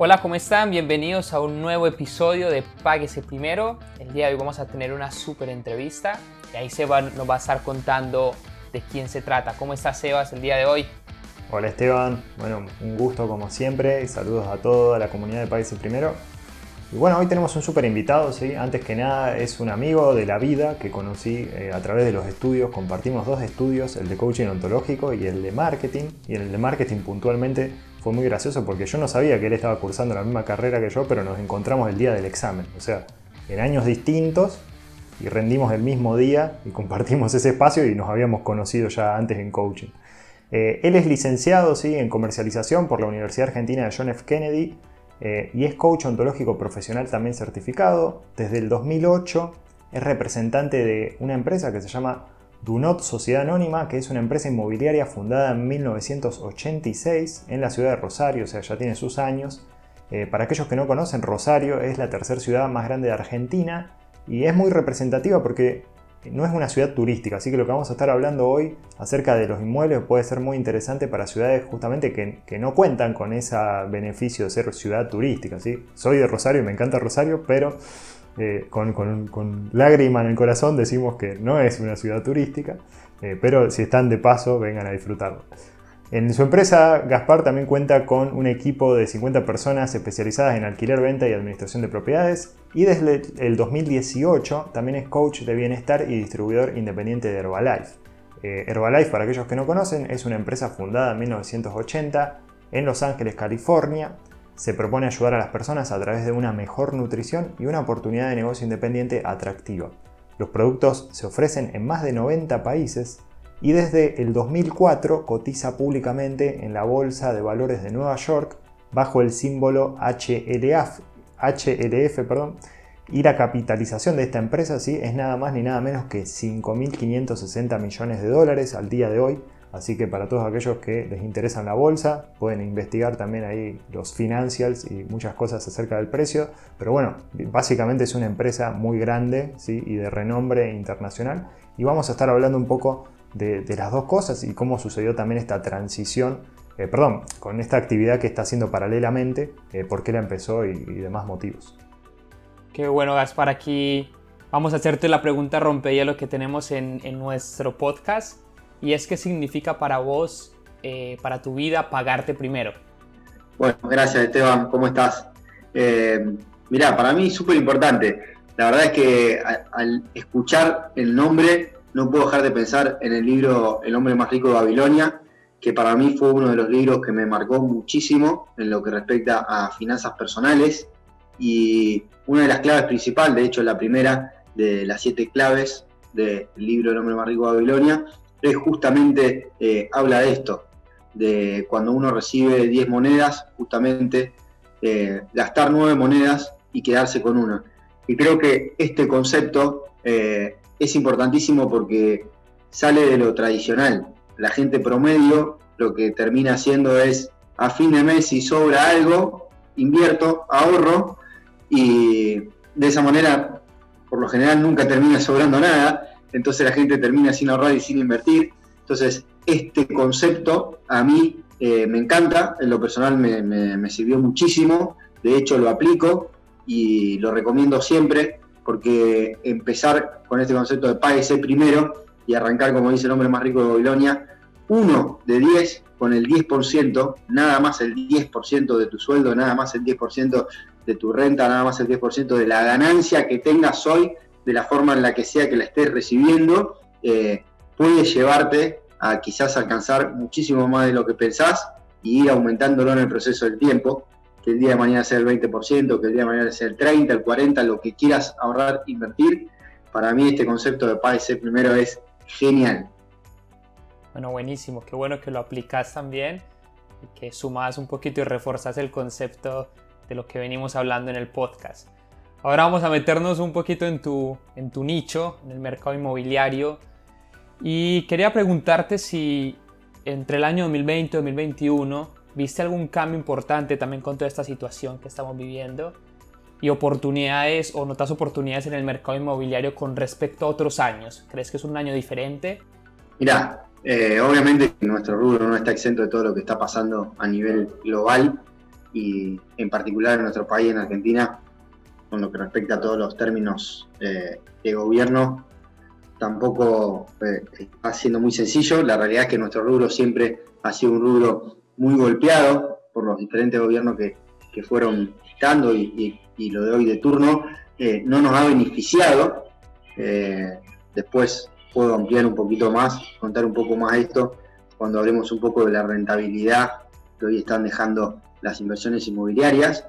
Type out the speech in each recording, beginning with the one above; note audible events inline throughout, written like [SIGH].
Hola, ¿cómo están? Bienvenidos a un nuevo episodio de Páguese Primero. El día de hoy vamos a tener una súper entrevista y ahí Seba nos va a estar contando de quién se trata. ¿Cómo estás, Sebas, el día de hoy? Hola, Esteban. Bueno, un gusto como siempre y saludos a toda la comunidad de Páguese Primero. Y bueno, hoy tenemos un súper invitado, ¿sí? Antes que nada es un amigo de la vida que conocí eh, a través de los estudios. Compartimos dos estudios, el de coaching ontológico y el de marketing. Y en el de marketing puntualmente fue muy gracioso porque yo no sabía que él estaba cursando la misma carrera que yo, pero nos encontramos el día del examen. O sea, en años distintos y rendimos el mismo día y compartimos ese espacio y nos habíamos conocido ya antes en coaching. Eh, él es licenciado ¿sí? en comercialización por la Universidad Argentina de John F. Kennedy eh, y es coach ontológico profesional también certificado. Desde el 2008 es representante de una empresa que se llama Dunot Sociedad Anónima, que es una empresa inmobiliaria fundada en 1986 en la ciudad de Rosario, o sea, ya tiene sus años. Eh, para aquellos que no conocen, Rosario es la tercera ciudad más grande de Argentina y es muy representativa porque no es una ciudad turística, así que lo que vamos a estar hablando hoy acerca de los inmuebles puede ser muy interesante para ciudades justamente que, no cuentan con ese beneficio de ser ciudad turística. ¿sí? Soy de Rosario y me encanta Rosario, pero eh, con, lágrima en el corazón decimos que no es una ciudad turística, eh, pero si están de paso, vengan a disfrutarlo. En su empresa, Gaspar también cuenta con un equipo de 50 personas especializadas en alquiler, venta y administración de propiedades. Y desde el 2018 también es coach de bienestar y distribuidor independiente de Herbalife. Eh, Herbalife, para aquellos que no conocen, es una empresa fundada en 1980 en Los Ángeles, California, se propone ayudar a las personas a través de una mejor nutrición y una oportunidad de negocio independiente atractiva. Los productos se ofrecen en más de 90 países y desde el 2004 cotiza públicamente en la Bolsa de Valores de Nueva York bajo el símbolo HLF, HLF perdón, y la capitalización de esta empresa ¿sí? es nada más ni nada menos que 5.560 millones de dólares al día de hoy, Así que para todos aquellos que les interesan la bolsa, pueden investigar también ahí los financials y muchas cosas acerca del precio. Pero bueno, básicamente es una empresa muy grande ¿sí? y de renombre internacional. Y vamos a estar hablando un poco de, las dos cosas y cómo sucedió también esta transición, eh, perdón, con esta actividad que está haciendo paralelamente, eh, por qué la empezó y, demás motivos. Qué bueno, Gaspar, aquí vamos a hacerte la pregunta rompehielo que tenemos en, en nuestro podcast y es qué significa para vos, eh, para tu vida, pagarte primero. Bueno, gracias Esteban, ¿cómo estás? Eh, mirá, para mí es súper importante. La verdad es que al, escuchar el nombre no puedo dejar de pensar en el libro El hombre más rico de Babilonia, que para mí fue uno de los libros que me marcó muchísimo en lo que respecta a finanzas personales y una de las claves principales, de hecho la primera de las siete claves del libro El hombre más rico de Babilonia, es justamente eh, habla de esto, de cuando uno recibe 10 monedas, justamente eh, gastar 9 monedas y quedarse con una. Y creo que este concepto eh, es importantísimo porque sale de lo tradicional. La gente promedio lo que termina haciendo es a fin de mes si sobra algo, invierto, ahorro y de esa manera por lo general nunca termina sobrando nada entonces la gente termina sin ahorrar y sin invertir. Entonces, este concepto a mí eh, me encanta, en lo personal me, sirvió muchísimo, de hecho lo aplico y lo recomiendo siempre, porque empezar con este concepto de páguese primero y arrancar, como dice el hombre más rico de Babilonia, uno de 10 con el 10%, nada más el 10% de tu sueldo, nada más el 10% de tu renta, nada más el 10% de la ganancia que tengas hoy de la forma en la que sea que la estés recibiendo, eh, puede llevarte a quizás alcanzar muchísimo más de lo que pensás y ir aumentándolo en el proceso del tiempo, que el día de mañana sea el 20%, que el día de mañana sea el 30, el 40, lo que quieras ahorrar, invertir. Para mí este concepto de pagarse primero es genial. Bueno, buenísimo, qué bueno que lo aplicas también que sumas un poquito y reforzas el concepto de lo que venimos hablando en el podcast. Ahora vamos a meternos un poquito en tu, en tu nicho, en el mercado inmobiliario. Y quería preguntarte si entre el año 2020 y 2021 viste algún cambio importante también con toda esta situación que estamos viviendo y oportunidades o notas oportunidades en el mercado inmobiliario con respecto a otros años. ¿Crees que es un año diferente? Mira, eh, obviamente nuestro rubro no está exento de todo lo que está pasando a nivel global y en particular en nuestro país, en Argentina, con lo que respecta a todos los términos eh, de gobierno, tampoco eh, está siendo muy sencillo. La realidad es que nuestro rubro siempre ha sido un rubro muy golpeado por los diferentes gobiernos que, fueron estando y, lo de hoy de turno, eh, no nos ha beneficiado. después puedo ampliar un poquito más, contar un poco más esto, cuando hablemos un poco de la rentabilidad que hoy están dejando las inversiones inmobiliarias.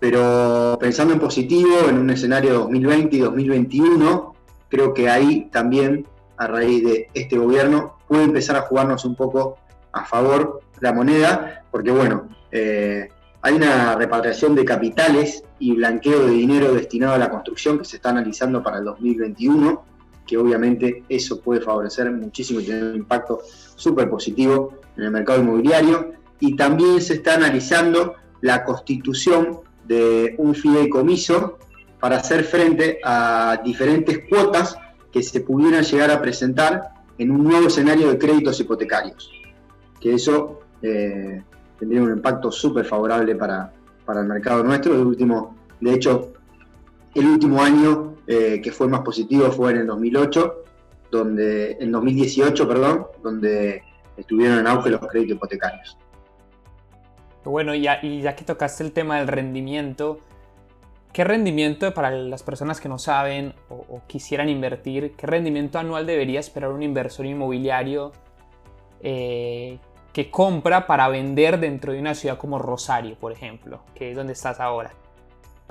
Pero pensando en positivo, en un escenario 2020 y 2021, creo que ahí también, a raíz de este gobierno, puede empezar a jugarnos un poco a favor la moneda, porque bueno, eh, hay una repatriación de capitales y blanqueo de dinero destinado a la construcción que se está analizando para el 2021, que obviamente eso puede favorecer muchísimo y tener un impacto súper positivo en el mercado inmobiliario. Y también se está analizando la constitución de un fideicomiso para hacer frente a diferentes cuotas que se pudieran llegar a presentar en un nuevo escenario de créditos hipotecarios. Que eso eh, tendría un impacto súper favorable para, el mercado nuestro. El último, de hecho, el último año eh, que fue más positivo fue en el 2008, donde, en 2018, perdón, donde estuvieron en auge los créditos hipotecarios. Bueno, y ya, que tocaste el tema del rendimiento, ¿qué rendimiento para las personas que no saben o, quisieran invertir, qué rendimiento anual debería esperar un inversor inmobiliario eh, que compra para vender dentro de una ciudad como Rosario, por ejemplo, que es donde estás ahora?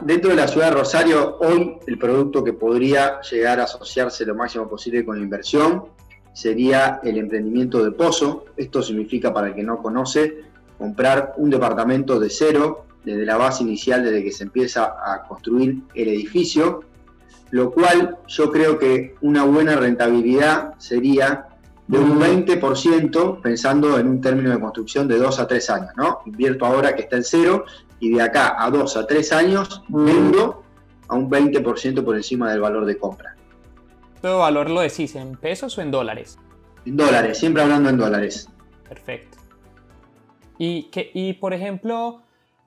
Dentro de la ciudad de Rosario, hoy el producto que podría llegar a asociarse lo máximo posible con la inversión sería el emprendimiento de pozo. Esto significa, para el que no conoce, comprar un departamento de cero, desde la base inicial, desde que se empieza a construir el edificio, lo cual yo creo que una buena rentabilidad sería de un 20% pensando en un término de construcción de 2 a 3 años, ¿no? Invierto ahora que está en cero y de acá a 2 a 3 años vendo a un 20% por encima del valor de compra. ¿Todo valor lo decís en pesos o en dólares? En dólares, siempre hablando en dólares. Perfecto. Y, que, y por ejemplo,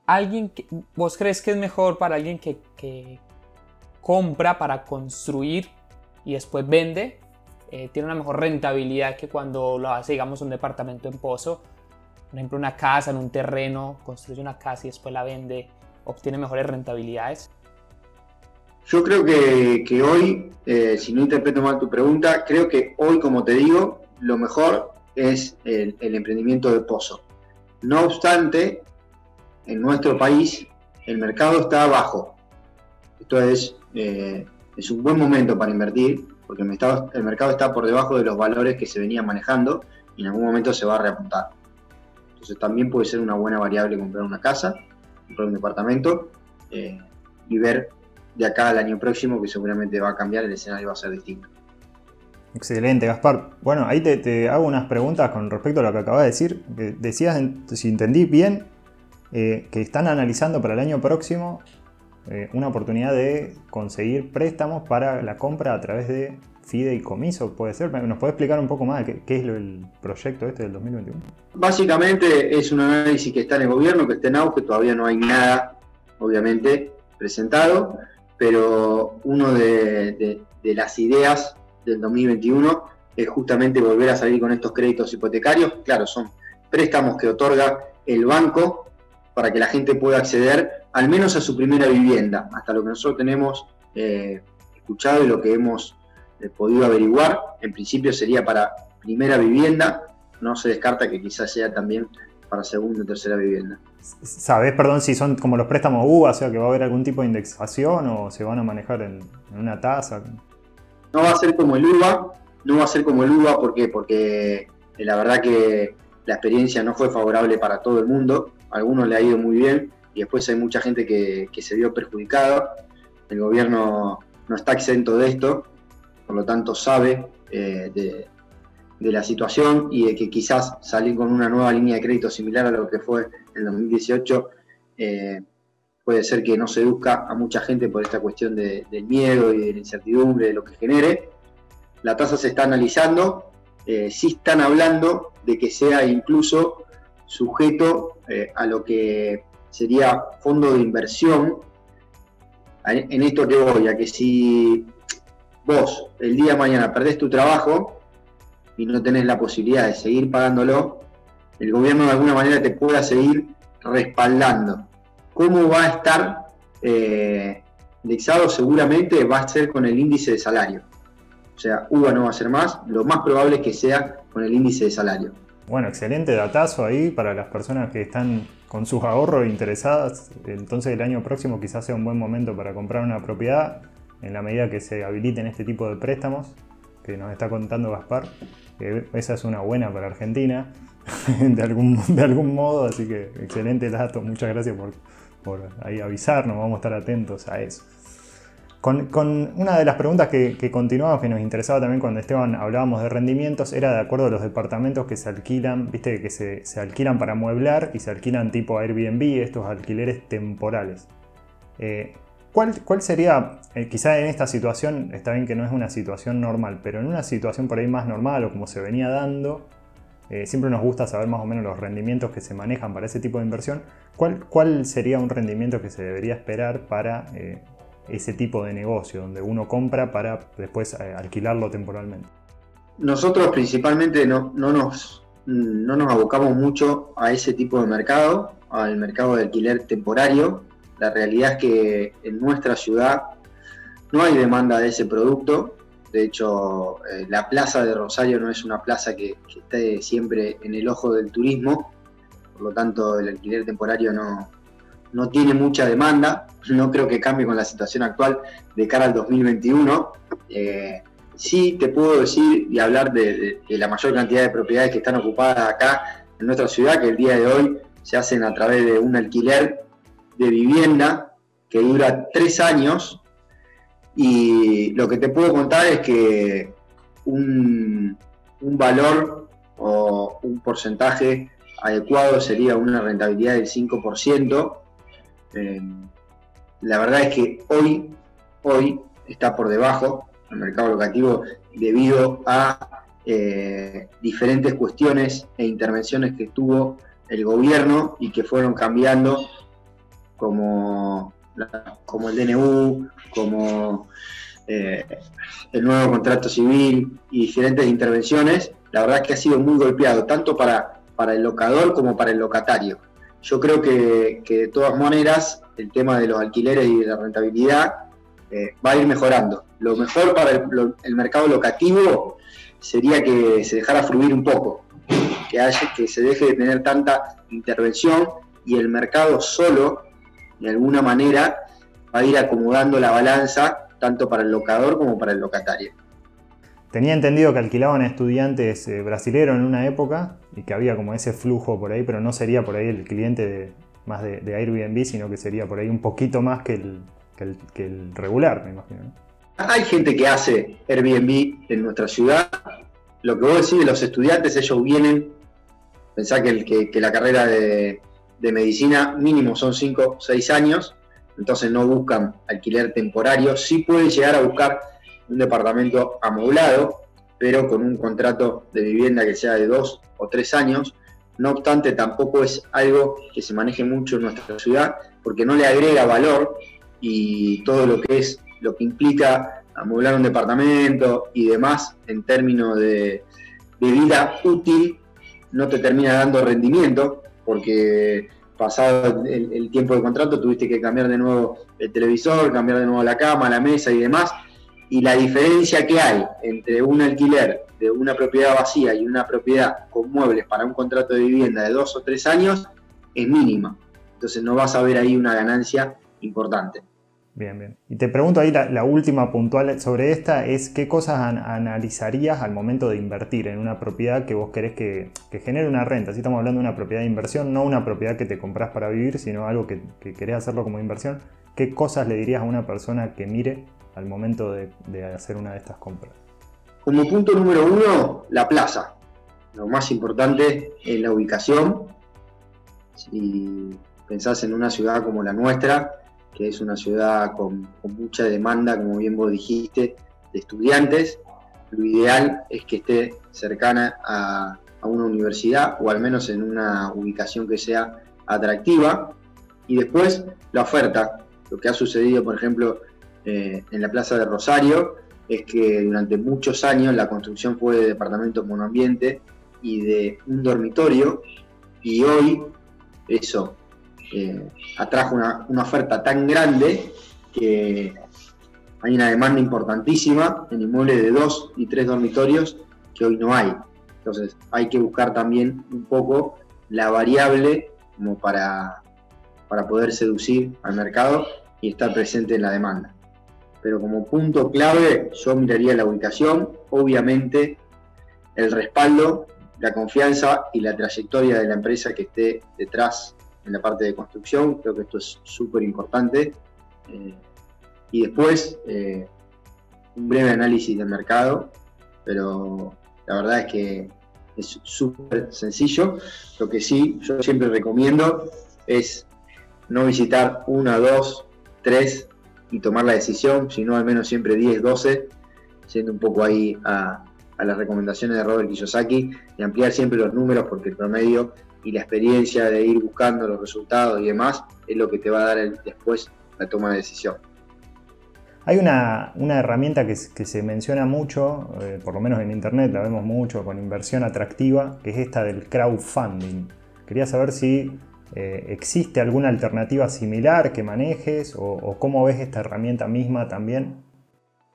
alguien ¿vos crees que es mejor para alguien que, compra para construir y después vende? Eh, tiene una mejor rentabilidad que cuando lo hace, digamos, un departamento en pozo. Por ejemplo, una casa en un terreno, construye una casa y después la vende, obtiene mejores rentabilidades. Yo creo que, hoy, eh, si no interpreto mal tu pregunta, creo que hoy, como te digo, lo mejor es el emprendimiento de pozo. No obstante, en nuestro país el mercado está bajo. Esto es, eh, es un buen momento para invertir porque el mercado, está por debajo de los valores que se venían manejando y en algún momento se va a reapuntar. Entonces también puede ser una buena variable comprar una casa, comprar un departamento eh, y ver de acá al año próximo que seguramente va a cambiar, el escenario va a ser distinto. Excelente, Gaspar. Bueno, ahí te, hago unas preguntas con respecto a lo que acabas de decir. Decías, si entendí bien, eh, que están analizando para el año próximo eh, una oportunidad de conseguir préstamos para la compra a través de fideicomiso, puede ser. ¿Nos puede explicar un poco más qué, es el proyecto este del 2021? Básicamente es un análisis que está en el gobierno, que está en auge, todavía no hay nada, obviamente, presentado, pero uno de las ideas del 2021 es justamente volver a salir con estos créditos hipotecarios. Claro, son préstamos que otorga el banco para que la gente pueda acceder al menos a su primera vivienda, hasta lo que nosotros tenemos eh, escuchado y lo que hemos eh, podido averiguar. En principio sería para primera vivienda, no se descarta que quizás sea también para segunda o tercera vivienda. ¿Sabes, perdón, si son como los préstamos UBA, o sea que va a haber algún tipo de indexación o se van a manejar en una tasa? No va a ser como el UBA, no va a ser como el UBA, ¿por qué? Porque eh, la verdad que la experiencia no fue favorable para todo el mundo, a algunos le ha ido muy bien y después hay mucha gente que, se vio perjudicada. El gobierno no está exento de esto, por lo tanto sabe eh, de, la situación y de que quizás salir con una nueva línea de crédito similar a lo que fue en 2018 eh, puede ser que no seduzca a mucha gente por esta cuestión del miedo y de la incertidumbre, de lo que genere. La tasa se está analizando, eh, sí están hablando de que sea incluso sujeto eh, a lo que sería fondo de inversión. En esto que voy, a que si vos el día de mañana perdés tu trabajo y no tenés la posibilidad de seguir pagándolo, el gobierno de alguna manera te pueda seguir respaldando. ¿Cómo va a estar eh, indexado? Seguramente va a ser con el índice de salario. O sea, UBA no va a ser más, lo más probable es que sea con el índice de salario. Bueno, excelente datazo ahí para las personas que están con sus ahorros interesadas. Entonces el año próximo quizás sea un buen momento para comprar una propiedad en la medida que se habiliten este tipo de préstamos que nos está contando Gaspar. esa es una buena para Argentina, [LAUGHS] de, algún, de algún modo, así que excelente dato, muchas gracias por, por ahí avisarnos, vamos a estar atentos a eso. Con, una de las preguntas que, que, continuamos, que nos interesaba también cuando Esteban hablábamos de rendimientos, era de acuerdo a los departamentos que se alquilan, viste que se, alquilan para mueblar y se alquilan tipo Airbnb, estos alquileres temporales. Eh, ¿cuál, ¿cuál, sería, eh, quizá en esta situación, está bien que no es una situación normal, pero en una situación por ahí más normal o como se venía dando, eh, siempre nos gusta saber más o menos los rendimientos que se manejan para ese tipo de inversión. ¿Cuál, sería un rendimiento que se debería esperar para ese tipo de negocio, donde uno compra para después eh, alquilarlo temporalmente? Nosotros principalmente no, nos, no nos abocamos mucho a ese tipo de mercado, al mercado de alquiler temporario. La realidad es que en nuestra ciudad no hay demanda de ese producto. De hecho, eh, la plaza de Rosario no es una plaza que, esté siempre en el ojo del turismo. Por lo tanto, el alquiler temporario no, no tiene mucha demanda, no creo que cambie con la situación actual de cara al 2021. Eh, sí te puedo decir y hablar de, la mayor cantidad de propiedades que están ocupadas acá en nuestra ciudad, que el día de hoy se hacen a través de un alquiler de vivienda que dura tres años. Y lo que te puedo contar es que un, un valor o un porcentaje adecuado sería una rentabilidad del 5%, eh, la verdad es que hoy, hoy está por debajo el mercado locativo debido a eh, diferentes cuestiones e intervenciones que tuvo el gobierno y que fueron cambiando como, como el DNU, como eh, el nuevo contrato civil y diferentes intervenciones, la verdad es que ha sido muy golpeado, tanto para, para el locador como para el locatario yo creo que, de todas maneras el tema de los alquileres y de la rentabilidad eh, va a ir mejorando. Lo mejor para el, mercado locativo sería que se dejara fluir un poco, que, haya, que se deje de tener tanta intervención y el mercado solo, de alguna manera, va a ir acomodando la balanza tanto para el locador como para el locatario. Tenía entendido que alquilaban estudiantes eh, brasileños en una época y que había como ese flujo por ahí, pero no sería por ahí el cliente más de, Airbnb, sino que sería por ahí un poquito más que el, regular, me imagino. Hay gente que hace Airbnb en nuestra ciudad. Lo que vos decís de los estudiantes, ellos vienen, pensá que, que, la carrera de, de medicina mínimo son 5 o 6 años, entonces no buscan alquiler temporario, sí pueden llegar a buscar un departamento amoblado, pero con un contrato de vivienda que sea de dos o tres años. No obstante, tampoco es algo que se maneje mucho en nuestra ciudad, porque no le agrega valor y todo lo que es lo que implica amoblar un departamento y demás en términos de, vida útil no te termina dando rendimiento porque pasado el, el, tiempo de contrato tuviste que cambiar de nuevo el televisor, cambiar de nuevo la cama, la mesa y demás y la diferencia que hay entre un alquiler de una propiedad vacía y una propiedad con muebles para un contrato de vivienda de dos o tres años es mínima. Entonces no vas a ver ahí una ganancia importante. Bien, bien. Y te pregunto ahí la, última puntual sobre esta es qué cosas analizarías al momento de invertir en una propiedad que vos querés que, genere una renta. Si estamos hablando de una propiedad de inversión, no una propiedad que te compras para vivir, sino algo que, que querés hacerlo como inversión. ¿Qué cosas le dirías a una persona que mire al momento de, hacer una de estas compras? Como punto número uno, la plaza. Lo más importante es la ubicación. Si pensás en una ciudad como la nuestra, que es una ciudad con, mucha demanda, como bien vos dijiste, de estudiantes, lo ideal es que esté cercana a, a una universidad o al menos en una ubicación que sea atractiva Y después la oferta, lo que ha sucedido, por ejemplo, eh, en la Plaza de Rosario, es que durante muchos años la construcción fue de departamentos monoambiente y de un dormitorio, y hoy eso eh, atrajo una, una, oferta tan grande que hay una demanda importantísima en inmuebles de dos y tres dormitorios que hoy no hay. Entonces hay que buscar también un poco la variable como para, para poder seducir al mercado y estar presente en la demanda. Pero como punto clave yo miraría la ubicación, obviamente el respaldo, la confianza y la trayectoria de la empresa que esté detrás en la parte de construcción, creo que esto es súper importante. Eh, y después, eh, un breve análisis del mercado, pero la verdad es que es súper sencillo. Lo que sí, yo siempre recomiendo es no visitar una, dos, tres y tomar la decisión, sino al menos siempre 10, 12, siendo un poco ahí a, las recomendaciones de Robert Kiyosaki, y ampliar siempre los números porque el promedio y la experiencia de ir buscando los resultados y demás es lo que te va a dar después la toma de decisión. Hay una, herramienta que, se menciona mucho, eh, por lo menos en internet la vemos mucho, con inversión atractiva, que es esta del crowdfunding. Quería saber si eh, existe alguna alternativa similar que manejes o, cómo ves esta herramienta misma también.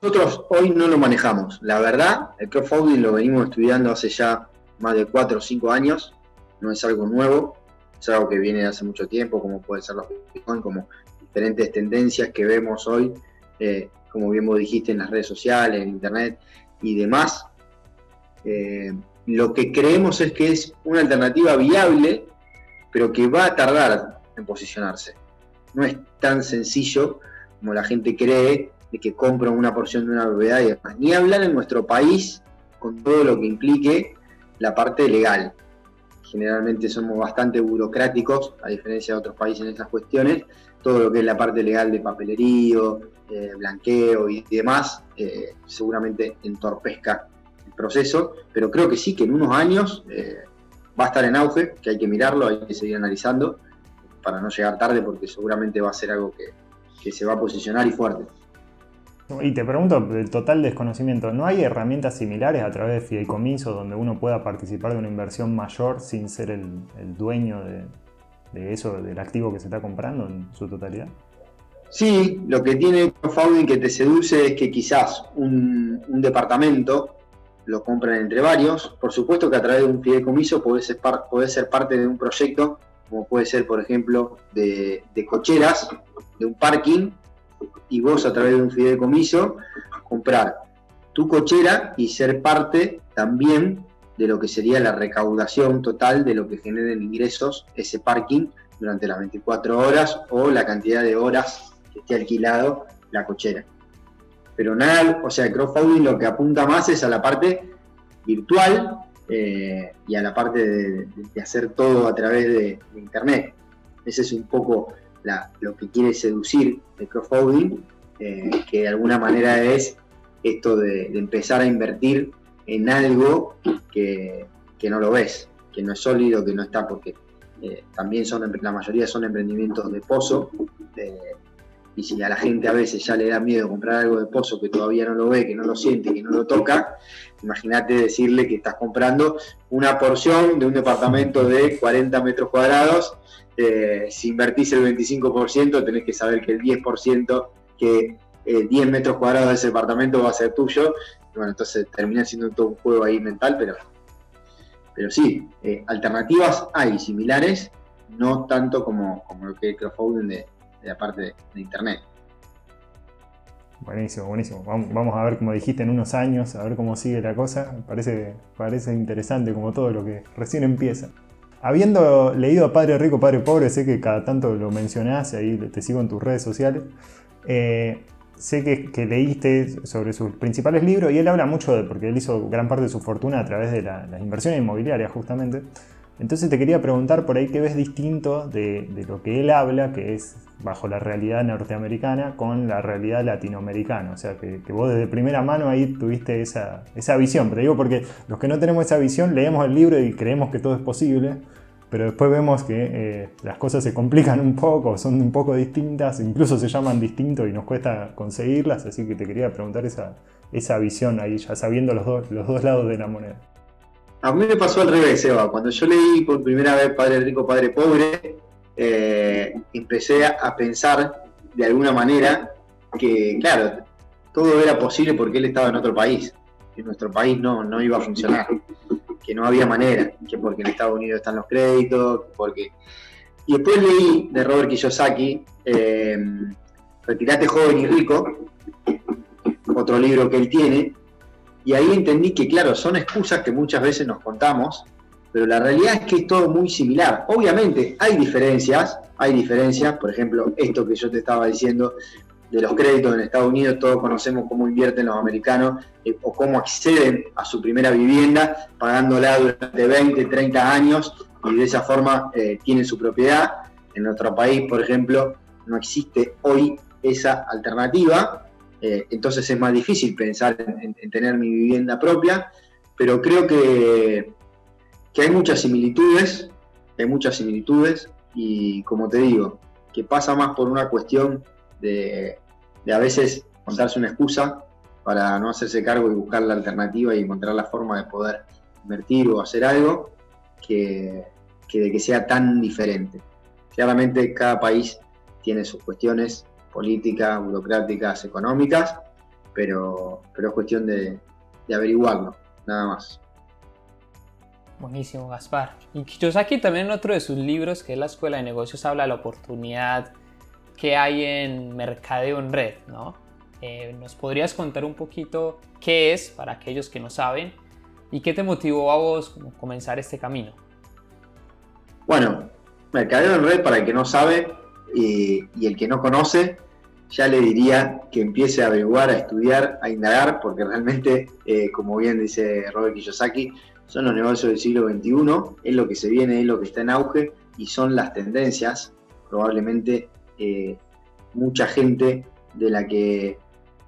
Nosotros hoy no lo manejamos. La verdad, el crowdfunding lo venimos estudiando hace ya más de 4 o 5 años no es algo nuevo, es algo que viene de hace mucho tiempo, como puede ser los Bitcoin, como diferentes tendencias que vemos hoy, eh, como bien vos dijiste, en las redes sociales, en Internet y demás. Eh, lo que creemos es que es una alternativa viable, pero que va a tardar en posicionarse. No es tan sencillo como la gente cree de que compra una porción de una propiedad y demás. Ni hablar en nuestro país con todo lo que implique la parte legal generalmente somos bastante burocráticos, a diferencia de otros países en estas cuestiones, todo lo que es la parte legal de papelerío, blanqueo y demás, eh, seguramente entorpezca el proceso, pero creo que sí, que en unos años eh, va a estar en auge, que hay que mirarlo, hay que seguir analizando para no llegar tarde, porque seguramente va a ser algo que, que se va a posicionar y fuerte. Y te pregunto, del total desconocimiento, ¿no hay herramientas similares a través de fideicomiso donde uno pueda participar de una inversión mayor sin ser el, dueño de, eso, del activo que se está comprando en su totalidad? Sí, lo que tiene crowdfunding que te seduce es que quizás un, departamento lo compran entre varios. Por supuesto que a través de un fideicomiso puede ser, ser parte de un proyecto, como puede ser, por ejemplo, de, de cocheras, de un parking y vos a través de un fideicomiso comprar tu cochera y ser parte también de lo que sería la recaudación total de lo que generen ingresos ese parking durante las 24 horas o la cantidad de horas que esté alquilado la cochera. Pero nada, o sea, crowdfunding lo que apunta más es a la parte virtual eh, y a la parte de, hacer todo a través de, Internet. Ese es un poco lo que quiere seducir el crowdfunding, eh, que de alguna manera es esto de, empezar a invertir en algo que, no lo ves, que no es sólido, que no está, porque eh, también son, la mayoría son emprendimientos de pozo, y si a la gente a veces ya le da miedo comprar algo de pozo que todavía no lo ve, que no lo siente, que no lo toca, imagínate decirle que estás comprando una porción de un departamento de 40 metros cuadrados eh, si invertís el 25%, tenés que saber que el 10%, que 10 eh, metros cuadrados de ese departamento va a ser tuyo. bueno, entonces termina siendo todo un juego ahí mental, pero, pero sí, eh, alternativas hay similares, no tanto como, como lo que es el crowdfunding de, la parte de, Internet. Buenísimo, buenísimo. Vamos, a ver, como dijiste, en unos años, a ver cómo sigue la cosa. Parece, parece interesante como todo lo que recién empieza. Habiendo leído Padre Rico, Padre Pobre, sé que cada tanto lo mencionás, ahí te sigo en tus redes sociales. Eh, sé que, leíste sobre sus principales libros y él habla mucho de, porque él hizo gran parte de su fortuna a través de las inversiones inmobiliarias justamente. Entonces te quería preguntar por ahí qué ves distinto de, lo que él habla, que es bajo la realidad norteamericana, con la realidad latinoamericana. O sea, que, vos desde primera mano ahí tuviste esa, esa visión. Pero digo porque los que no tenemos esa visión leemos el libro y creemos que todo es posible, pero después vemos que eh, las cosas se complican un poco, son un poco distintas, incluso se llaman distinto y nos cuesta conseguirlas, así que te quería preguntar esa, esa visión ahí, ya sabiendo los dos, los dos lados de la moneda. A mí me pasó al revés, Eva. Cuando yo leí por primera vez Padre Rico, Padre Pobre, eh, empecé a pensar de alguna manera que, claro, todo era posible porque él estaba en otro país. Que nuestro país no, no iba a funcionar. Que no había manera. Que porque en Estados Unidos están los créditos. porque Y después leí de Robert Kiyosaki, eh, Retirate joven y rico, otro libro que él tiene, y ahí entendí que, claro, son excusas que muchas veces nos contamos, pero la realidad es que es todo muy similar. Obviamente hay diferencias, hay diferencias, por ejemplo, esto que yo te estaba diciendo de los créditos en Estados Unidos, todos conocemos cómo invierten los americanos eh, o cómo acceden a su primera vivienda pagándola durante 20, 30 años y de esa forma eh, tienen su propiedad. En nuestro país, por ejemplo, no existe hoy esa alternativa, eh, entonces es más difícil pensar en, tener mi vivienda propia, pero creo que, que hay muchas similitudes, hay muchas similitudes y como te digo, que pasa más por una cuestión de, a veces contarse una excusa para no hacerse cargo y buscar la alternativa y encontrar la forma de poder invertir o hacer algo que, de que sea tan diferente. Claramente cada país tiene sus cuestiones políticas, burocráticas, económicas, pero, pero es cuestión de averiguarlo, nada más. Buenísimo, Gaspar. Y Kiyosaki también en otro de sus libros, que es La Escuela de Negocios, habla de la oportunidad que hay en mercadeo en red, ¿no? Eh, ¿Nos podrías contar un poquito qué es para aquellos que no saben y qué te motivó a vos comenzar este camino? Bueno, mercadeo en red, para el que no sabe y, el que no conoce, ya le diría que empiece a averiguar, a estudiar, a indagar, porque realmente, eh, como bien dice Robert Kiyosaki, son los negocios del siglo XXI, es lo que se viene, es lo que está en auge y son las tendencias. Probablemente eh, mucha gente de la que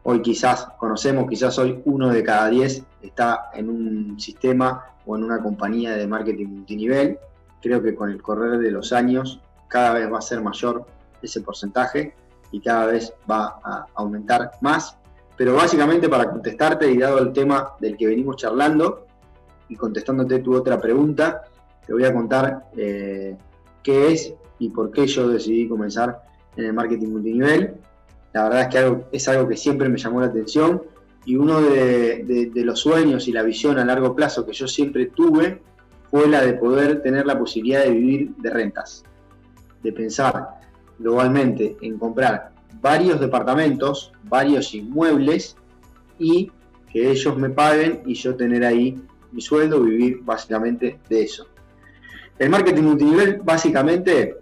hoy quizás conocemos, quizás hoy uno de cada diez está en un sistema o en una compañía de marketing multinivel. Creo que con el correr de los años cada vez va a ser mayor ese porcentaje y cada vez va a aumentar más. Pero básicamente para contestarte y dado el tema del que venimos charlando, y contestándote tu otra pregunta, te voy a contar eh, qué es y por qué yo decidí comenzar en el marketing multinivel. La verdad es que es algo que siempre me llamó la atención y uno de, los sueños y la visión a largo plazo que yo siempre tuve fue la de poder tener la posibilidad de vivir de rentas, de pensar globalmente en comprar varios departamentos, varios inmuebles y que ellos me paguen y yo tener ahí mi sueldo, vivir básicamente de eso. El marketing multinivel básicamente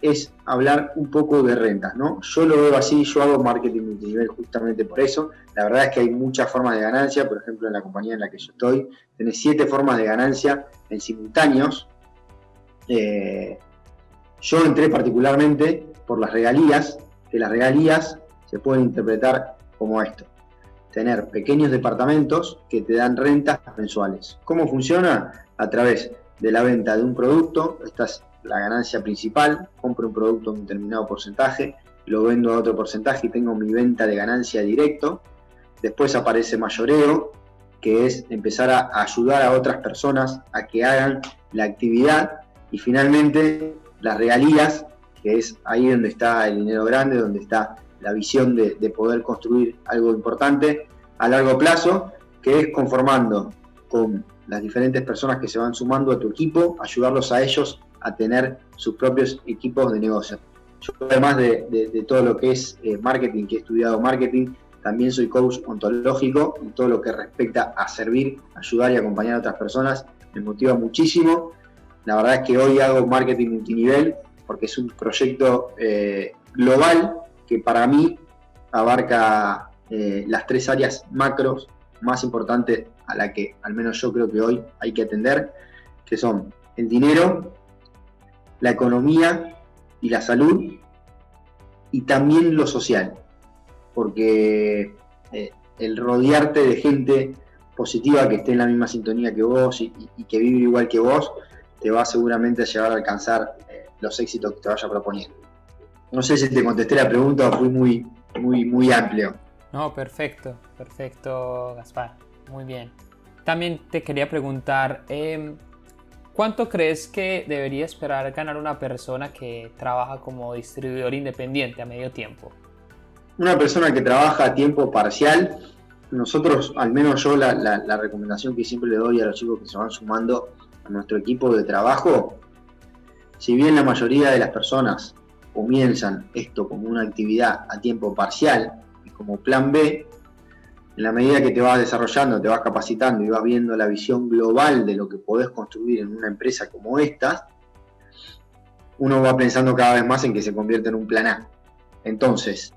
es hablar un poco de rentas, ¿no? Yo lo veo así, yo hago marketing multinivel justamente por eso. La verdad es que hay muchas formas de ganancia, por ejemplo, en la compañía en la que yo estoy, tenés siete formas de ganancia en simultáneos. Eh, yo entré particularmente por las regalías, que las regalías se pueden interpretar como esto tener pequeños departamentos que te dan rentas mensuales. ¿Cómo funciona? A través de la venta de un producto, esta es la ganancia principal, compro un producto a un determinado porcentaje, lo vendo a otro porcentaje y tengo mi venta de ganancia directo. Después aparece mayoreo, que es empezar a ayudar a otras personas a que hagan la actividad. Y finalmente las regalías, que es ahí donde está el dinero grande, donde está la visión de, poder construir algo importante a largo plazo, que es conformando con las diferentes personas que se van sumando a tu equipo, ayudarlos a ellos a tener sus propios equipos de negocio. Yo además de, todo lo que es eh, marketing, que he estudiado marketing, también soy coach ontológico y todo lo que respecta a servir, ayudar y acompañar a otras personas me motiva muchísimo. La verdad es que hoy hago marketing multinivel porque es un proyecto eh, global que para mí abarca eh, las tres áreas macros más importantes a la que al menos yo creo que hoy hay que atender, que son el dinero, la economía y la salud, y también lo social, porque eh, el rodearte de gente positiva que esté en la misma sintonía que vos y, que vive igual que vos, te va seguramente a llevar a alcanzar eh, los éxitos que te vaya proponiendo. No sé si te contesté la pregunta o fui muy, muy, muy amplio. No, perfecto, perfecto, Gaspar. Muy bien. También te quería preguntar, em, ¿cuánto crees que debería esperar ganar una persona que trabaja como distribuidor independiente a medio tiempo? Una persona que trabaja a tiempo parcial, nosotros, al menos yo, la, la recomendación que siempre le doy a los chicos que se van sumando a nuestro equipo de trabajo, si bien la mayoría de las personas comienzan esto como una actividad a tiempo parcial y como plan B, en la medida que te vas desarrollando, te vas capacitando y vas viendo la visión global de lo que podés construir en una empresa como esta, uno va pensando cada vez más en que se convierte en un plan A. Entonces,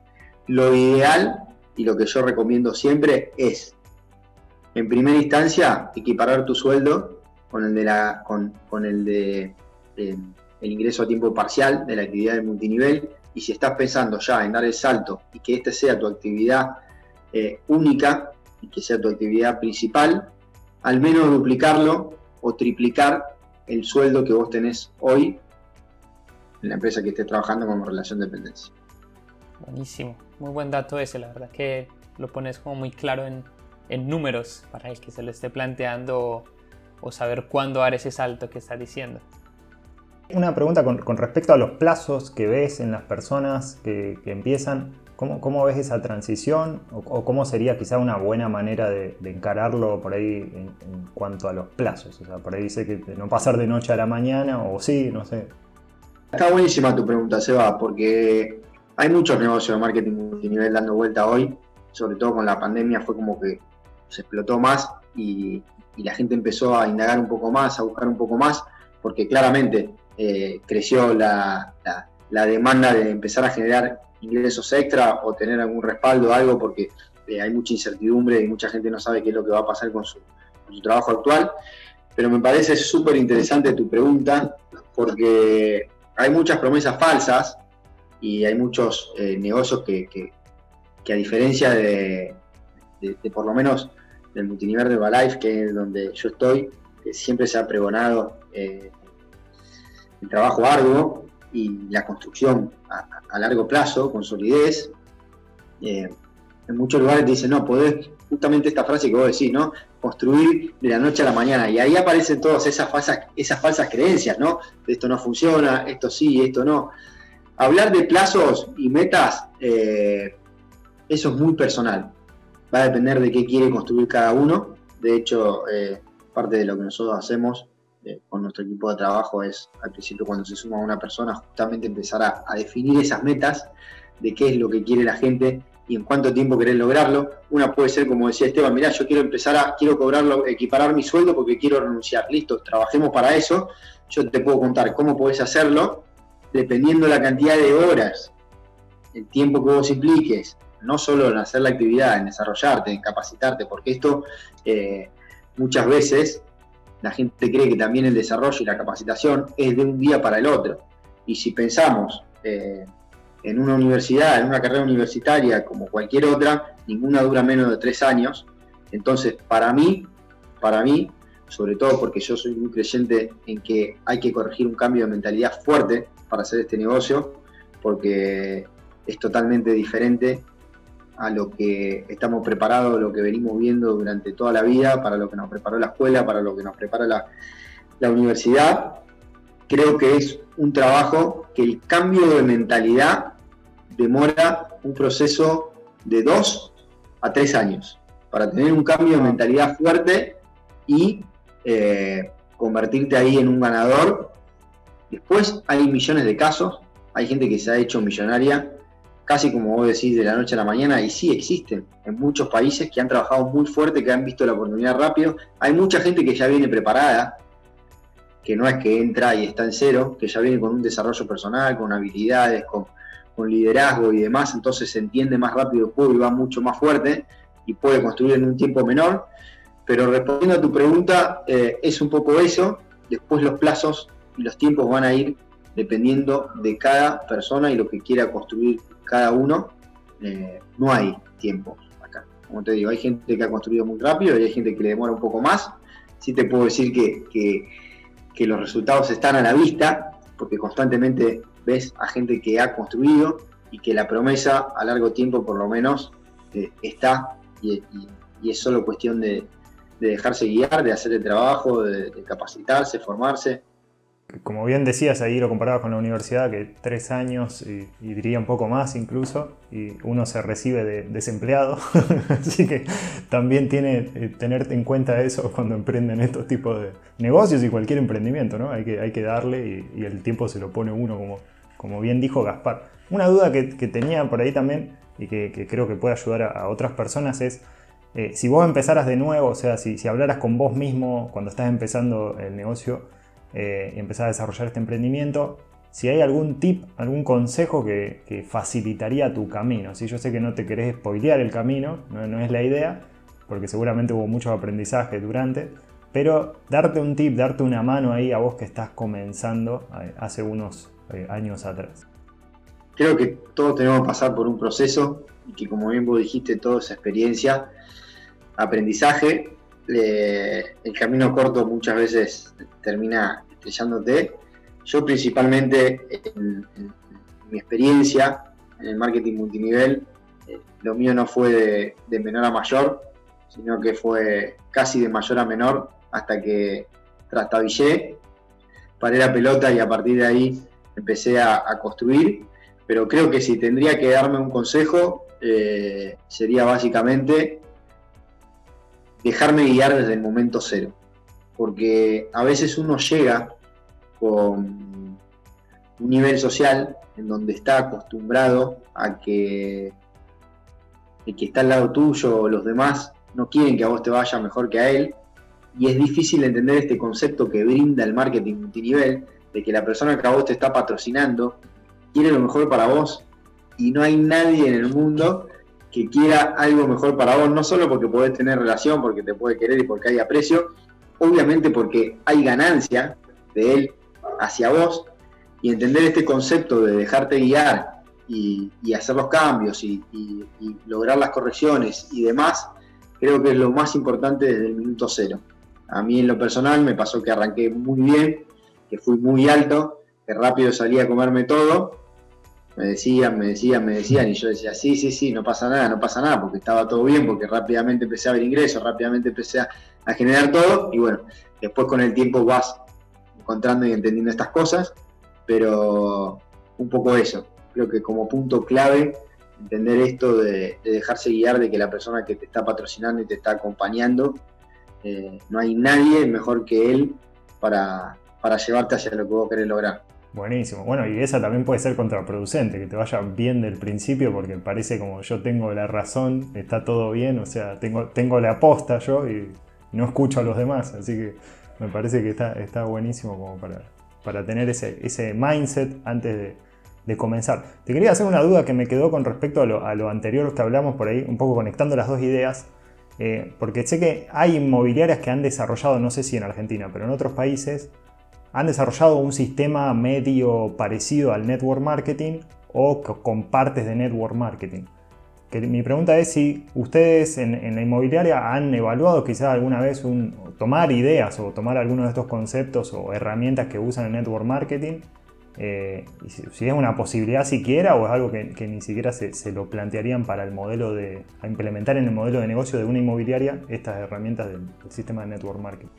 lo ideal y lo que yo recomiendo siempre es, en primera instancia, equiparar tu sueldo con el de la, con, el de eh, el ingreso a tiempo parcial de la actividad de multinivel y si estás pensando ya en dar el salto y que esta sea tu actividad eh, única y que sea tu actividad principal, al menos duplicarlo o triplicar el sueldo que vos tenés hoy en la empresa que estés trabajando como relación de dependencia. Buenísimo, muy buen dato ese, la verdad que lo pones como muy claro en, números para el que se lo esté planteando o, saber cuándo dar ese salto que está diciendo. Una pregunta con, respecto a los plazos que ves en las personas que empiezan. ¿Cómo, ves esa transición? O, cómo sería quizá una buena manera de, encararlo por ahí en, cuanto a los plazos? O sea, por ahí dice que no pasar de noche a la mañana, o sí, no sé. Está buenísima tu pregunta, Seba, porque hay muchos negocios de marketing multinivel dando vuelta hoy, sobre todo con la pandemia fue como que se explotó más y, la gente empezó a indagar un poco más, a buscar un poco más, porque claramente eh, creció la, la demanda de empezar a generar ingresos extra o tener algún respaldo, algo, porque eh, hay mucha incertidumbre y mucha gente no sabe qué es lo que va a pasar con su, trabajo actual. Pero me parece súper interesante tu pregunta, porque hay muchas promesas falsas y hay muchos eh, negocios que, a diferencia de, por lo menos del multinivel de Balife, que es donde yo estoy, que siempre se ha pregonado trabajo arduo y la construcción a, largo plazo, con solidez. Eh, en muchos lugares te dicen, no, podés, justamente esta frase que vos decís, ¿no? Construir de la noche a la mañana. Y ahí aparecen todas esas falsas, esas falsas creencias, ¿no? Esto no funciona, esto sí, esto no. Hablar de plazos y metas, eh, eso es muy personal. Va a depender de qué quiere construir cada uno. De hecho, eh, parte de lo que nosotros hacemos eh, con nuestro equipo de trabajo es al principio cuando se suma una persona justamente empezar a, definir esas metas de qué es lo que quiere la gente y en cuánto tiempo querés lograrlo. Una puede ser, como decía Esteban, mira, yo quiero empezar a, quiero cobrarlo, equiparar mi sueldo porque quiero renunciar. Listo, trabajemos para eso. Yo te puedo contar cómo podés hacerlo dependiendo la cantidad de horas, el tiempo que vos impliques, no solo en hacer la actividad, en desarrollarte, en capacitarte, porque esto eh, muchas veces la gente cree que también el desarrollo y la capacitación es de un día para el otro. Y si pensamos eh, en una universidad, en una carrera universitaria como cualquier otra, ninguna dura menos de tres años. Entonces, para mí, para mí, sobre todo porque yo soy muy creyente en que hay que corregir un cambio de mentalidad fuerte para hacer este negocio, porque es totalmente diferente a lo que estamos preparados, lo que venimos viendo durante toda la vida, para lo que nos preparó la escuela, para lo que nos prepara la, universidad. Creo que es un trabajo que el cambio de mentalidad demora un proceso de dos a tres años para tener un cambio de mentalidad fuerte y eh, convertirte ahí en un ganador. Después hay millones de casos, hay gente que se ha hecho millonaria casi como vos decís, de la noche a la mañana, y sí existen en muchos países que han trabajado muy fuerte, que han visto la oportunidad rápido. Hay mucha gente que ya viene preparada, que no es que entra y está en cero, que ya viene con un desarrollo personal, con habilidades, con, liderazgo y demás, entonces se entiende más rápido el juego y va mucho más fuerte y puede construir en un tiempo menor. Pero respondiendo a tu pregunta, eh, es un poco eso. Después los plazos y los tiempos van a ir dependiendo de cada persona y lo que quiera construir cada uno, eh, no hay tiempo acá. Como te digo, hay gente que ha construido muy rápido y hay gente que le demora un poco más. Sí te puedo decir que, que los resultados están a la vista, porque constantemente ves a gente que ha construido y que la promesa a largo tiempo por lo menos eh, está y, es solo cuestión de, dejarse guiar, de hacer el trabajo, de capacitarse, formarse como bien decías, ahí lo comparabas con la universidad, que tres años y, diría un poco más incluso, y uno se recibe de desempleado, [LAUGHS] así que también tiene eh, tener en cuenta eso cuando emprenden estos tipos de negocios y cualquier emprendimiento, ¿no? Hay que, hay que darle y, el tiempo se lo pone uno, como, como bien dijo Gaspar. Una duda que, tenía por ahí también y que, creo que puede ayudar a, otras personas es, eh, si vos empezaras de nuevo, o sea, si hablaras con vos mismo cuando estás empezando el negocio, eh, y empezar a desarrollar este emprendimiento, si hay algún tip, algún consejo que, facilitaría tu camino. Si yo sé que no te querés spoilear el camino, no, es la idea, porque seguramente hubo mucho aprendizaje durante, pero darte un tip, darte una mano ahí a vos que estás comenzando eh, hace unos eh, años atrás. Creo que todos tenemos que pasar por un proceso y que como bien vos dijiste, toda esa experiencia, aprendizaje, el camino corto muchas veces termina Yo principalmente en, mi experiencia en el marketing multinivel, eh, lo mío no fue de, menor a mayor, sino que fue casi de mayor a menor hasta que trastabillé, paré la pelota y a partir de ahí empecé a, construir. Pero creo que si tendría que darme un consejo, eh, sería básicamente dejarme guiar desde el momento cero. Porque a veces uno llega con un nivel social en donde está acostumbrado a que el que está al lado tuyo o los demás no quieren que a vos te vaya mejor que a él. Y es difícil entender este concepto que brinda el marketing multinivel, de que la persona que a vos te está patrocinando quiere lo mejor para vos y no hay nadie en el mundo que quiera algo mejor para vos, no solo porque podés tener relación, porque te puede querer y porque hay aprecio, obviamente porque hay ganancia de él hacia vos y entender este concepto de dejarte guiar y, hacer los cambios y, lograr las correcciones y demás, creo que es lo más importante desde el minuto cero. A mí en lo personal me pasó que arranqué muy bien, que fui muy alto, que rápido salí a comerme todo me decían, me decían, me decían, y yo decía, sí, sí, sí, no pasa nada, no pasa nada, porque estaba todo bien, porque rápidamente empecé a ver ingresos, rápidamente empecé a, generar todo, y bueno, después con el tiempo vas encontrando y entendiendo estas cosas, pero un poco eso, creo que como punto clave, entender esto de, dejarse guiar de que la persona que te está patrocinando y te está acompañando, eh, no hay nadie mejor que él para, para llevarte hacia lo que vos querés lograr. Buenísimo. Bueno, y esa también puede ser contraproducente, que te vaya bien del principio, porque parece como yo tengo la razón, está todo bien, o sea, tengo, tengo la aposta yo y no escucho a los demás. Así que me parece que está, está buenísimo como para, para tener ese, ese mindset antes de, comenzar. Te quería hacer una duda que me quedó con respecto a lo, a lo anterior que hablamos por ahí, un poco conectando las dos ideas. Eh, porque sé que hay inmobiliarias que han desarrollado, no sé si en Argentina, pero en otros países, han desarrollado un sistema medio parecido al network marketing o con partes de network marketing. mi pregunta es si ustedes en, la inmobiliaria han evaluado quizás alguna vez un, tomar ideas o tomar algunos de estos conceptos o herramientas que usan el network marketing, eh, si, es una posibilidad siquiera o es algo que, ni siquiera se, lo plantearían para el modelo de implementar en el modelo de negocio de una inmobiliaria estas herramientas del sistema de network marketing.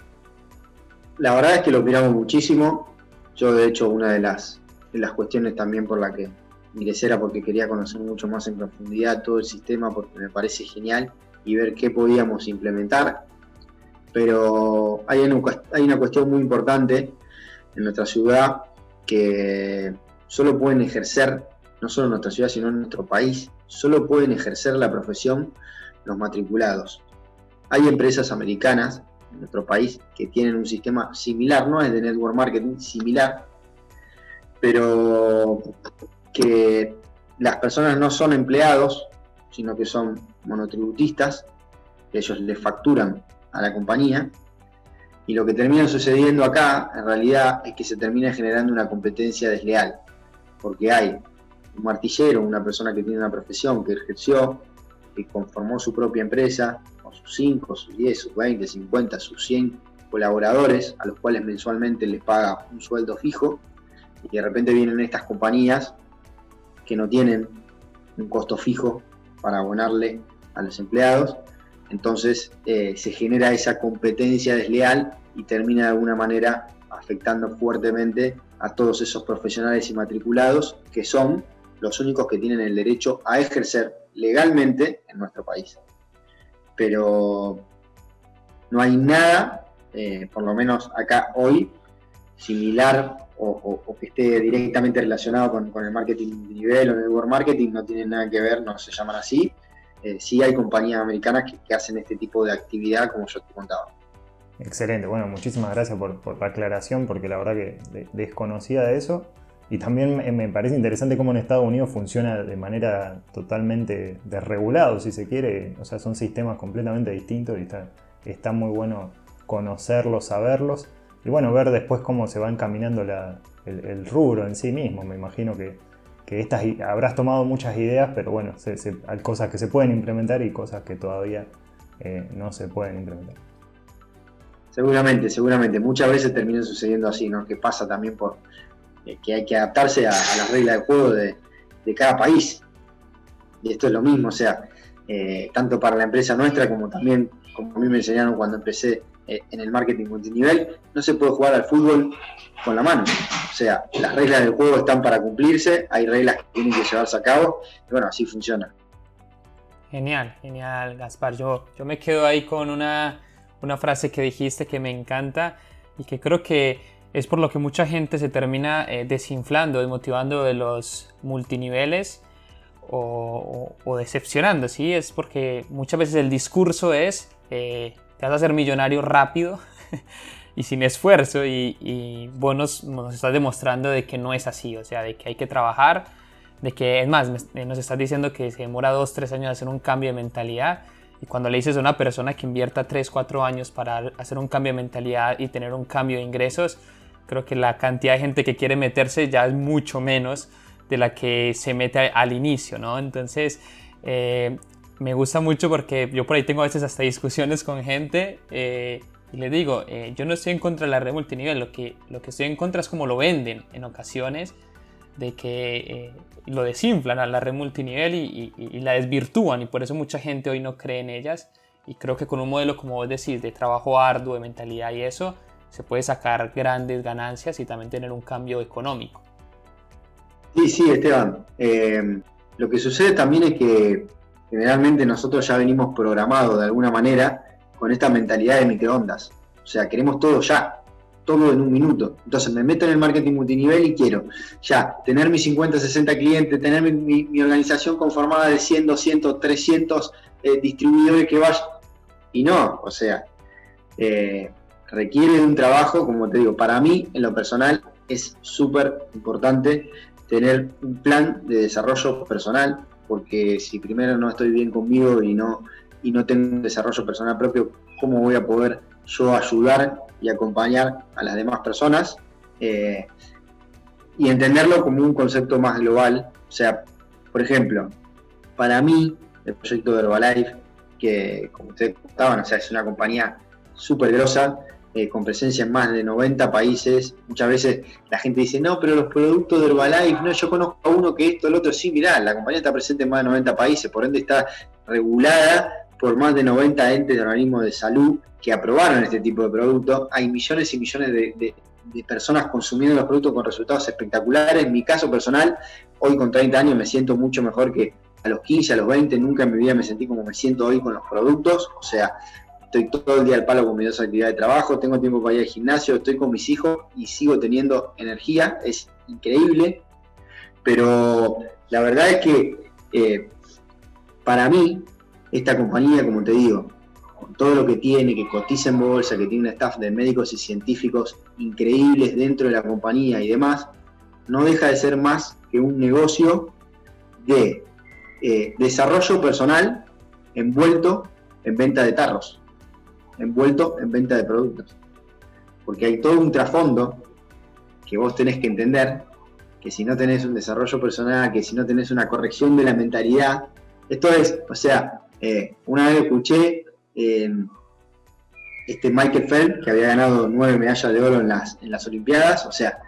La verdad es que lo miramos muchísimo. Yo, de hecho, una de las, las cuestiones también por la que ingresé era porque quería conocer mucho más en profundidad todo el sistema, porque me parece genial y ver qué podíamos implementar. Pero hay una, hay una cuestión muy importante en nuestra ciudad que solo pueden ejercer, no solo en nuestra ciudad, sino en nuestro país, solo pueden ejercer la profesión los matriculados. Hay empresas americanas nuestro país que tienen un sistema similar, no es de network marketing, similar, pero que las personas no son empleados, sino que son monotributistas, que ellos le facturan a la compañía, y lo que termina sucediendo acá, en realidad, es que se termina generando una competencia desleal, porque hay un martillero, una persona que tiene una profesión, que ejerció, que conformó su propia empresa, sus 5, sus 10, sus 20, 50, sus 100 colaboradores a los cuales mensualmente les paga un sueldo fijo y de repente vienen estas compañías que no tienen un costo fijo para abonarle a los empleados, entonces eh, se genera esa competencia desleal y termina de alguna manera afectando fuertemente a todos esos profesionales y matriculados que son los únicos que tienen el derecho a ejercer legalmente en nuestro país. Pero no hay nada, eh, por lo menos acá hoy, similar o, que esté directamente relacionado con, el marketing de nivel o el network marketing, no tiene nada que ver, no se llaman así. Eh, sí hay compañías americanas que, hacen este tipo de actividad, como yo te contaba. Excelente, bueno, muchísimas gracias por, la aclaración, porque la verdad que desconocía de eso. Y también me parece interesante cómo en Estados Unidos funciona de manera totalmente desregulado, si se quiere. O sea, son sistemas completamente distintos y está, está muy bueno conocerlos, saberlos. Y bueno, ver después cómo se va encaminando el, rubro en sí mismo. Me imagino que, que estas, habrás tomado muchas ideas, pero bueno, hay cosas que se pueden implementar y cosas que todavía eh, no se pueden implementar. Seguramente, seguramente. Muchas veces termina sucediendo así, ¿no? Que pasa también por que hay que adaptarse a, las reglas de juego de, cada país. Y esto es lo mismo, o sea, eh, tanto para la empresa nuestra como también, como a mí me enseñaron cuando empecé eh, en el marketing multinivel, no se puede jugar al fútbol con la mano. O sea, las reglas del juego están para cumplirse, hay reglas que tienen que llevarse a cabo, y bueno, así funciona. Genial, genial, Gaspar. Yo, yo me quedo ahí con una, una frase que dijiste que me encanta y que creo que es por lo que mucha gente se termina eh, desinflando, desmotivando de los multiniveles o, decepcionando, ¿sí? Es porque muchas veces el discurso es eh, te vas a hacer millonario rápido [LAUGHS] y sin esfuerzo y, vos nos, nos, estás demostrando de que no es así, o sea, de que hay que trabajar, de que es más, nos estás diciendo que se demora dos, tres años hacer un cambio de mentalidad y cuando le dices a una persona que invierta tres, cuatro años para hacer un cambio de mentalidad y tener un cambio de ingresos, creo que la cantidad de gente que quiere meterse ya es mucho menos de la que se mete al inicio, ¿no? Entonces, eh, me gusta mucho porque yo por ahí tengo a veces hasta discusiones con gente eh, y le digo, eh, yo no estoy en contra de la red multinivel, lo que, lo que estoy en contra es como lo venden en ocasiones, de que lo desinflan a la red multinivel y, y, la desvirtúan y por eso mucha gente hoy no cree en ellas. Y creo que con un modelo, como vos decís, de trabajo arduo, de mentalidad y eso, se puede sacar grandes ganancias y también tener un cambio económico. Sí, sí, Esteban. Eh, lo que sucede también es que generalmente nosotros ya venimos programados de alguna manera con esta mentalidad de microondas. O sea, queremos todo ya, todo en un minuto. Entonces me meto en el marketing multinivel y quiero ya tener mis 50, 60 clientes, tener mi, organización conformada de 100, 200, 300 distribuidores que vayan. Y no, o sea, eh, requiere de un trabajo, como te digo, para mí en lo personal es súper importante tener un plan de desarrollo personal, porque si primero no estoy bien conmigo y no, y no tengo un desarrollo personal propio, ¿cómo voy a poder yo ayudar y acompañar a las demás personas? Eh, y entenderlo como un concepto más global. O sea, por ejemplo, para mí, el proyecto de Herbalife, que como ustedes contaban, o sea, es una compañía súper grosa, eh, con presencia en más de 90 países. Muchas veces la gente dice, no, pero los productos de Herbalife, no, yo conozco a uno que esto, el otro, sí, mirá, la compañía está presente en más de 90 países, por ende está regulada por más de 90 entes de organismos de salud que aprobaron este tipo de productos. Hay millones y millones de, personas consumiendo los productos con resultados espectaculares. En mi caso personal, hoy con 30 años me siento mucho mejor que a los 15, a los 20, nunca en mi vida me sentí como me siento hoy con los productos. O sea, estoy todo el día al palo con mi dos actividades de trabajo, tengo tiempo para ir al gimnasio, estoy con mis hijos y sigo teniendo energía, es increíble, pero la verdad es que eh, para mí, esta compañía, como te digo, con todo lo que tiene, que cotiza en bolsa, que tiene un staff de médicos y científicos increíbles dentro de la compañía y demás, no deja de ser más que un negocio de eh, desarrollo personal envuelto en venta de tarros envuelto en venta de productos. Porque hay todo un trasfondo que vos tenés que entender, que si no tenés un desarrollo personal, que si no tenés una corrección de la mentalidad, esto es, o sea, eh, una vez escuché, eh, este Michael Phelps, que había ganado nueve medallas de oro en las, en las Olimpiadas. O sea,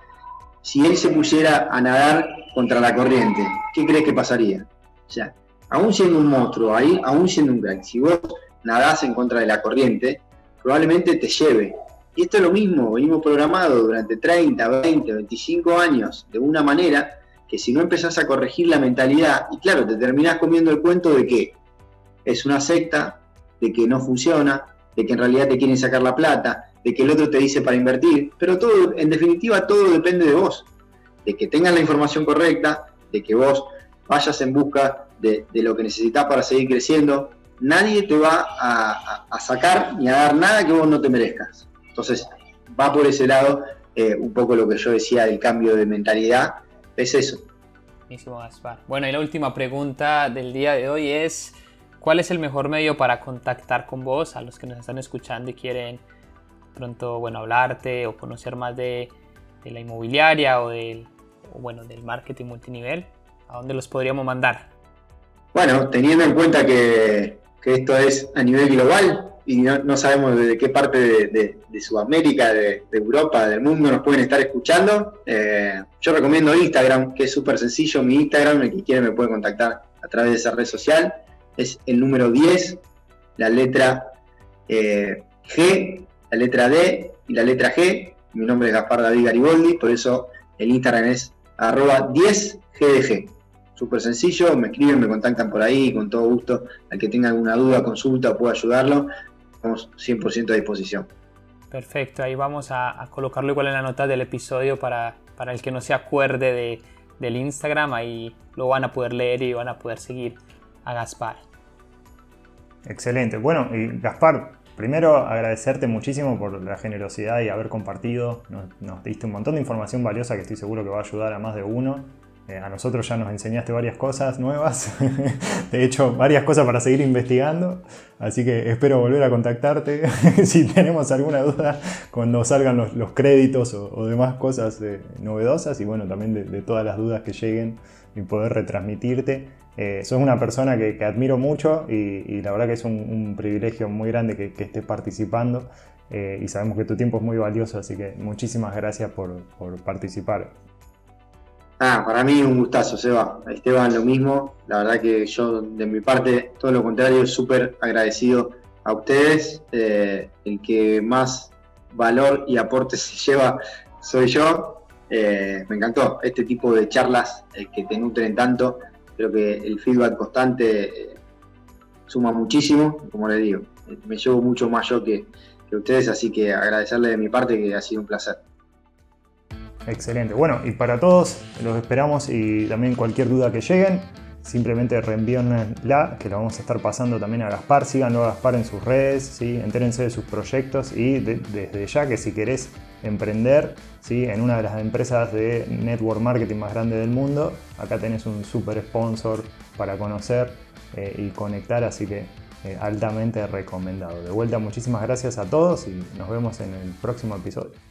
si él se pusiera a nadar contra la corriente, ¿qué crees que pasaría? O sea, aún siendo un monstruo, ahí, aún siendo un crack, si vos nadás en contra de la corriente, probablemente te lleve. Y esto es lo mismo, venimos programados durante 30, 20, 25 años de una manera que si no empezás a corregir la mentalidad, y claro, te terminás comiendo el cuento de que es una secta, de que no funciona, de que en realidad te quieren sacar la plata, de que el otro te dice para invertir, pero todo, en definitiva, todo depende de vos, de que tengas la información correcta, de que vos vayas en busca de, lo que necesitas para seguir creciendo. Nadie te va a, sacar ni a dar nada que vos no te merezcas. Entonces, va por ese lado eh, un poco lo que yo decía del cambio de mentalidad, es eso. Buenísimo, Gaspar. Bueno, y la última pregunta del día de hoy es, ¿cuál es el mejor medio para contactar con vos a los que nos están escuchando y quieren pronto, bueno, hablarte o conocer más de, la inmobiliaria o del, bueno, del marketing multinivel? ¿A dónde los podríamos mandar? Bueno, teniendo en cuenta que, esto es a nivel global y no, sabemos de qué parte de, Sudamérica, de, Europa, del mundo nos pueden estar escuchando, eh, yo recomiendo Instagram, que es súper sencillo. Mi Instagram, el que quiera me puede contactar a través de esa red social. Es el número 10, la letra eh, G, la letra D y la letra G. Mi nombre es Gaspar David Gariboldi, por eso el Instagram es arroba 10GDG súper sencillo, me escriben, me contactan por ahí, con todo gusto, al que tenga alguna duda, consulta o pueda ayudarlo, estamos 100% a disposición. Perfecto, ahí vamos a, colocarlo igual en la nota del episodio para, para el que no se acuerde de, del Instagram, ahí lo van a poder leer y van a poder seguir a Gaspar. Excelente, bueno, y Gaspar, primero agradecerte muchísimo por la generosidad y haber compartido, nos diste un montón de información valiosa que estoy seguro que va a ayudar a más de uno eh, a nosotros ya nos enseñaste varias cosas nuevas, [LAUGHS] de hecho varias cosas para seguir investigando, así que espero volver a contactarte [LAUGHS] si tenemos alguna duda cuando salgan los, créditos o, demás cosas eh, novedosas y bueno, también de, todas las dudas que lleguen y poder retransmitirte. Eh, sos una persona que, admiro mucho y, la verdad que es un, privilegio muy grande que, estés participando y sabemos que tu tiempo es muy valioso, así que muchísimas gracias por participar. Ah, para mí un gustazo, Seba. Esteban, lo mismo. La verdad que yo, de mi parte, todo lo contrario, súper agradecido a ustedes. Eh, el que más valor y aporte [LAUGHS] se lleva soy yo. Eh, me encantó este tipo de charlas eh, que te nutren tanto. Creo que el feedback constante suma muchísimo, como les digo. Me llevo mucho más yo que, que ustedes, así que agradecerle de mi parte que ha sido un placer. Excelente. Bueno, y para todos, los esperamos y también cualquier duda que lleguen, simplemente reenvíenla, que la vamos a estar pasando también a Gaspar. Síganlo a Gaspar en sus redes, ¿sí? entérense de sus proyectos y desde ya que si querés emprender ¿sí? en una de las empresas de network marketing más grande del mundo, acá tenés un super sponsor para conocer eh, y conectar, así que eh, altamente recomendado. De vuelta, muchísimas gracias a todos y nos vemos en el próximo episodio.